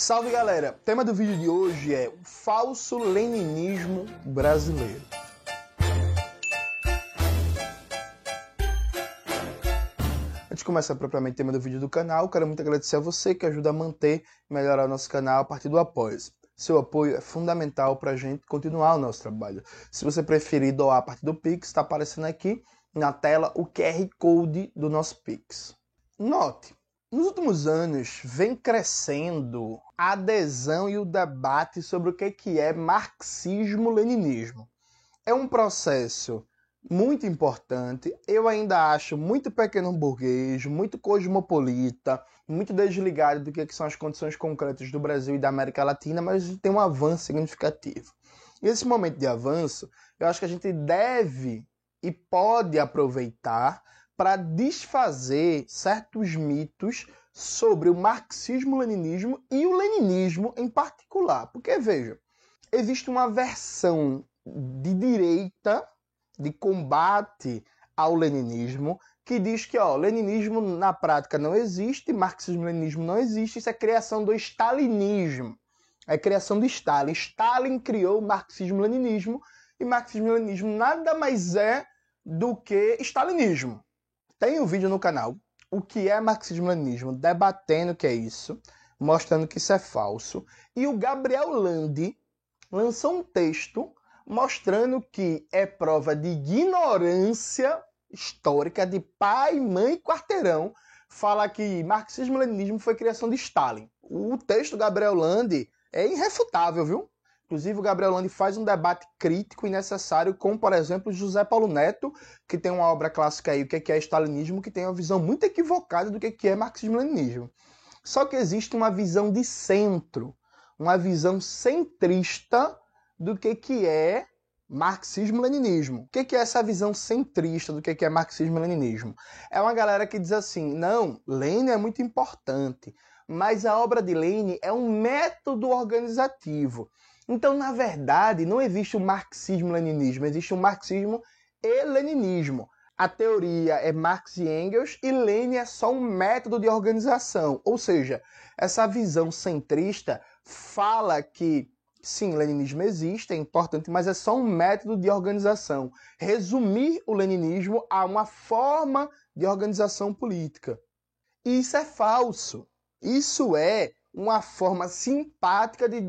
Salve galera! O tema do vídeo de hoje é o falso leninismo brasileiro. Antes de começar propriamente o tema do vídeo do canal, quero muito agradecer a você que ajuda a manter e melhorar o nosso canal a partir do apoio. Seu apoio é fundamental para a gente continuar o nosso trabalho. Se você preferir doar a partir do Pix, está aparecendo aqui na tela o QR Code do nosso Pix. Note, nos últimos anos vem crescendo a adesão e o debate sobre o que é marxismo-leninismo. É um processo muito importante. Eu ainda acho muito pequeno burguês, muito cosmopolita, muito desligado do que são as condições concretas do Brasil e da América Latina, mas tem um avanço significativo. E esse momento de avanço, eu acho que a gente deve e pode aproveitar para desfazer certos mitos sobre o marxismo-leninismo e o leninismo em particular. Porque, veja, existe uma versão de direita de combate ao leninismo que diz que ó, leninismo na prática não existe, marxismo-leninismo não existe, isso é criação do stalinismo. É criação do Stalin. Stalin criou o marxismo-leninismo e marxismo-leninismo nada mais é do que stalinismo. Tem um vídeo no canal, o que é marxismo-leninismo, debatendo o que é isso, mostrando que isso é falso. E o Gabriel Landi lançou um texto mostrando que é prova de ignorância histórica de pai, mãe e quarteirão fala que marxismo-leninismo foi criação de Stalin. O texto do Gabriel Landi é irrefutável, viu? Inclusive, o Gabriel Landi faz um debate crítico e necessário com, por exemplo, José Paulo Neto, que tem uma obra clássica aí, o que é stalinismo, que tem uma visão muito equivocada do que é marxismo-leninismo. Só que existe uma visão de centro, uma visão centrista do que é marxismo-leninismo. O que é essa visão centrista do que é marxismo-leninismo? É uma galera que diz assim, não, Lenin é muito importante, mas a obra de Lenin é um método organizativo. Então, na verdade, não existe o marxismo-leninismo, existe o marxismo e leninismo. A teoria é Marx e Engels e Lenin é só um método de organização. Ou seja, essa visão centrista fala que sim, leninismo existe, é importante, mas é só um método de organização. Resumir o leninismo a uma forma de organização política. E isso é falso. Isso é uma forma simpática de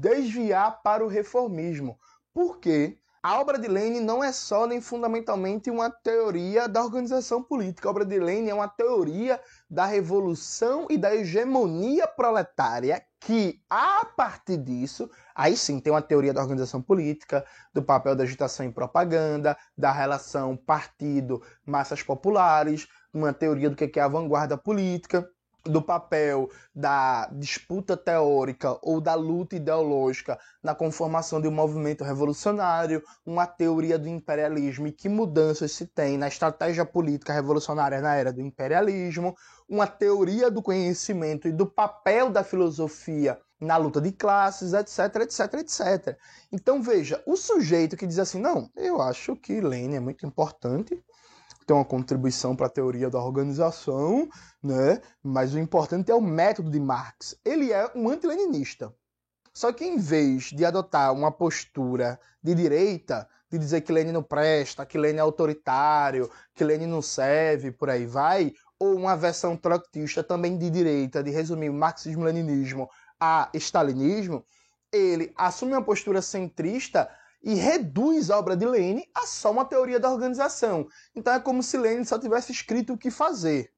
desviar para o reformismo. Porque a obra de Lenin não é só nem fundamentalmente uma teoria da organização política. A obra de Lenin é uma teoria da revolução e da hegemonia proletária que, a partir disso, aí sim tem uma teoria da organização política, do papel da agitação e propaganda, da relação partido-massas populares, uma teoria do que é a vanguarda política do papel da disputa teórica ou da luta ideológica na conformação de um movimento revolucionário, uma teoria do imperialismo e que mudanças se tem na estratégia política revolucionária na era do imperialismo, uma teoria do conhecimento e do papel da filosofia na luta de classes, etc, etc, etc. Então veja, o sujeito que diz assim, não, eu acho que Lenin é muito importante, tem uma contribuição para a teoria da organização, né? Mas o importante é o método de Marx. Ele é um antileninista. Só que em vez de adotar uma postura de direita, de dizer que Lenin não presta, que Lenin é autoritário, que Lenin não serve, por aí vai, ou uma versão trotskista também de direita, de resumir marxismo-leninismo a stalinismo, ele assume uma postura centrista e reduz a obra de Lenin a só uma teoria da organização. Então é como se Lenin só tivesse escrito o que fazer.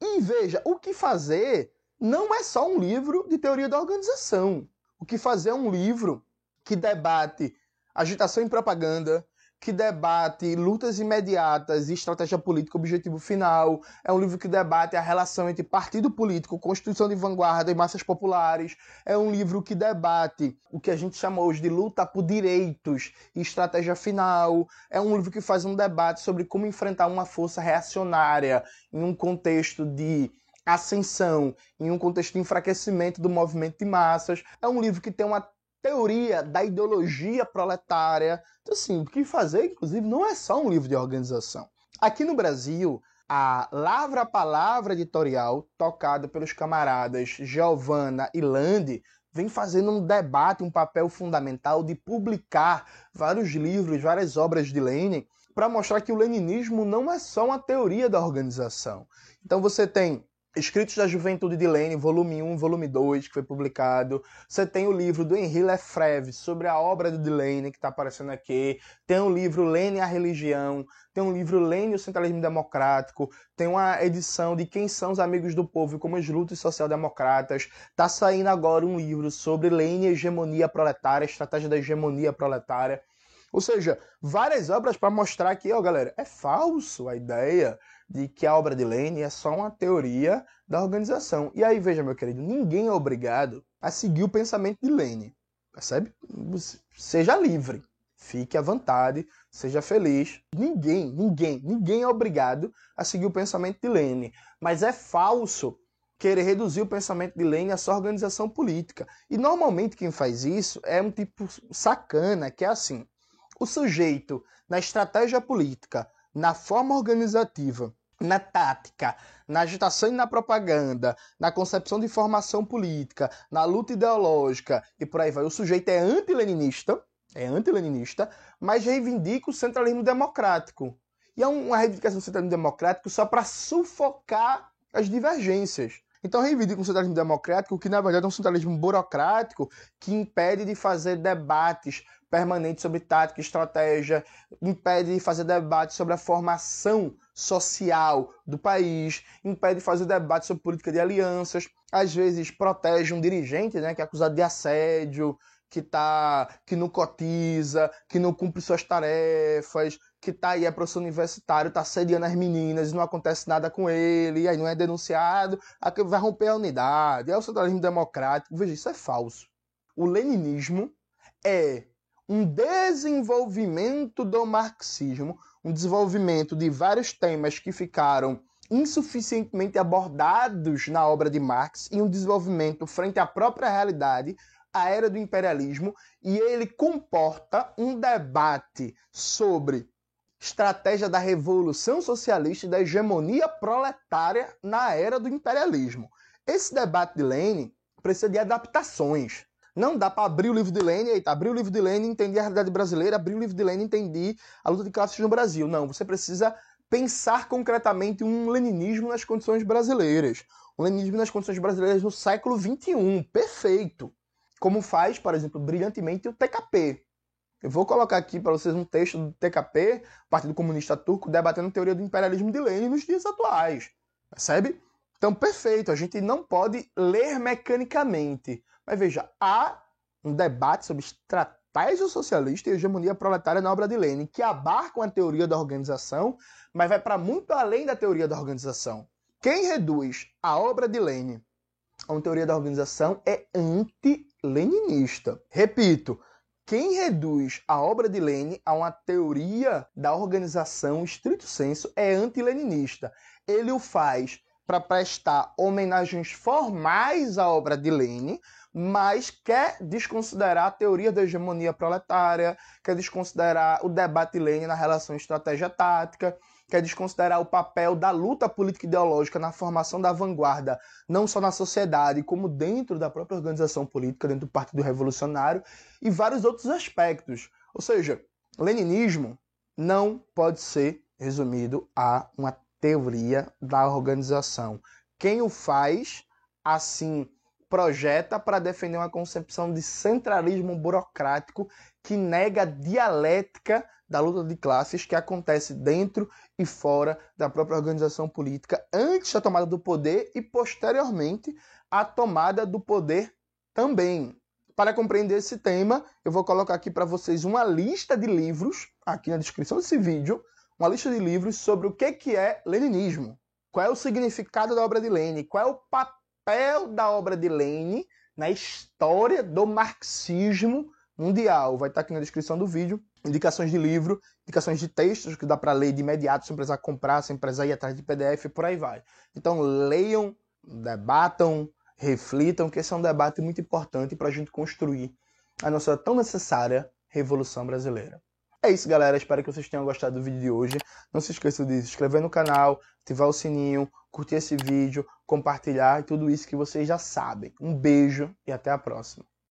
E veja, o que fazer não é só um livro de teoria da organização. O que fazer é um livro que debate agitação e propaganda, que debate lutas imediatas e estratégia política objetivo final. É um livro que debate a relação entre partido político, constituição de vanguarda e massas populares. É um livro que debate o que a gente chama hoje de luta por direitos e estratégia final. É um livro que faz um debate sobre como enfrentar uma força reacionária em um contexto de ascensão, em um contexto de enfraquecimento do movimento de massas. É um livro que tem uma teoria da ideologia proletária. Então, assim, o que fazer, inclusive, não é só um livro de organização. Aqui no Brasil, a Lavra Palavra editorial, tocada pelos camaradas Giovanna e Lande, vem fazendo um debate, um papel fundamental de publicar vários livros, várias obras de Lenin, para mostrar que o leninismo não é só uma teoria da organização. Então você tem Escritos da Juventude de Lenin, volume 1 volume 2, que foi publicado. Você tem o livro do Henri Lefebvre sobre a obra de Lenin, que está aparecendo aqui. Tem o livro Lenin a Religião. Tem um livro Lenin e o Centralismo Democrático. Tem uma edição de Quem são os Amigos do Povo e como as lutas social-democratas. Está saindo agora um livro sobre Lenin e hegemonia proletária, estratégia da hegemonia proletária. Ou seja, várias obras para mostrar que, ó, galera, é falso a ideia de que a obra de Lane é só uma teoria da organização. E aí, veja, meu querido, ninguém é obrigado a seguir o pensamento de Lane. Percebe? Seja livre. Fique à vontade, seja feliz. Ninguém, ninguém, ninguém é obrigado a seguir o pensamento de Lane. Mas é falso querer reduzir o pensamento de Lane à sua organização política. E normalmente quem faz isso é um tipo sacana, que é assim: o sujeito, na estratégia política, na forma organizativa, na tática, na agitação e na propaganda, na concepção de formação política, na luta ideológica e por aí vai. O sujeito é anti-leninista, é anti-leninista, mas reivindica o centralismo democrático. E é uma reivindicação do centralismo democrático só para sufocar as divergências. Então reivindica um centralismo democrático que, na verdade, é um centralismo burocrático que impede de fazer debates permanentes sobre tática estratégia, impede de fazer debates sobre a formação social do país, impede de fazer debate sobre política de alianças, às vezes protege um dirigente né, que é acusado de assédio, que, tá, que não cotiza, que não cumpre suas tarefas, que tá aí, é professor universitário, tá assediando as meninas e não acontece nada com ele, e aí não é denunciado, vai romper a unidade, é o socialismo democrático. Veja, isso é falso. O leninismo é um desenvolvimento do marxismo, um desenvolvimento de vários temas que ficaram insuficientemente abordados na obra de Marx e um desenvolvimento frente à própria realidade, a era do imperialismo, e ele comporta um debate sobre estratégia da revolução socialista e da hegemonia proletária na era do imperialismo. Esse debate de Lenin precisa de adaptações. Não dá para abrir o livro de Lenin, eita, abrir o livro de Lenin, entender a realidade brasileira, abrir o livro de Lenin, entender a luta de classes no Brasil. Não, você precisa pensar concretamente um leninismo nas condições brasileiras. Um leninismo nas condições brasileiras no século XXI. Perfeito. Como faz, por exemplo, brilhantemente o TKP. Eu vou colocar aqui para vocês um texto do TKP, Partido Comunista Turco, debatendo a teoria do imperialismo de Lenin nos dias atuais. Percebe? Então, perfeito. A gente não pode ler mecanicamente. Mas veja, há um debate sobre estratégia socialista e hegemonia proletária na obra de Lenin, que abarcam a teoria da organização, mas vai para muito além da teoria da organização. Quem reduz a obra de Lenin a uma teoria da organização é anti-leninista. Repito, quem reduz a obra de Lenin a uma teoria da organização estrito senso é anti-leninista. Ele o faz para prestar homenagens formais à obra de Lenin, mas quer desconsiderar a teoria da hegemonia proletária, quer desconsiderar o debate Lenin na relação estratégia-tática, quer desconsiderar o papel da luta política ideológica na formação da vanguarda, não só na sociedade, como dentro da própria organização política, dentro do Partido Revolucionário e vários outros aspectos. Ou seja, leninismo não pode ser resumido a uma teoria da organização. Quem o faz, assim, projeta para defender uma concepção de centralismo burocrático que nega a dialética da luta de classes que acontece dentro e fora da própria organização política antes da tomada do poder e posteriormente à tomada do poder também. Para compreender esse tema, eu vou colocar aqui para vocês uma lista de livros, aqui na descrição desse vídeo, uma lista de livros sobre o que é leninismo, qual é o significado da obra de Lenin, qual é o papel papel da obra de Lenin na história do marxismo mundial. Vai estar aqui na descrição do vídeo. Indicações de livro, indicações de textos que dá para ler de imediato, sem precisar comprar, sem precisar ir atrás de PDF, por aí vai. Então leiam, debatam, reflitam, que esse é um debate muito importante para a gente construir a nossa tão necessária Revolução Brasileira. É isso, galera. Espero que vocês tenham gostado do vídeo de hoje. Não se esqueçam de se inscrever no canal, ativar o sininho, curtir esse vídeo, compartilhar e tudo isso que vocês já sabem. Um beijo e até a próxima.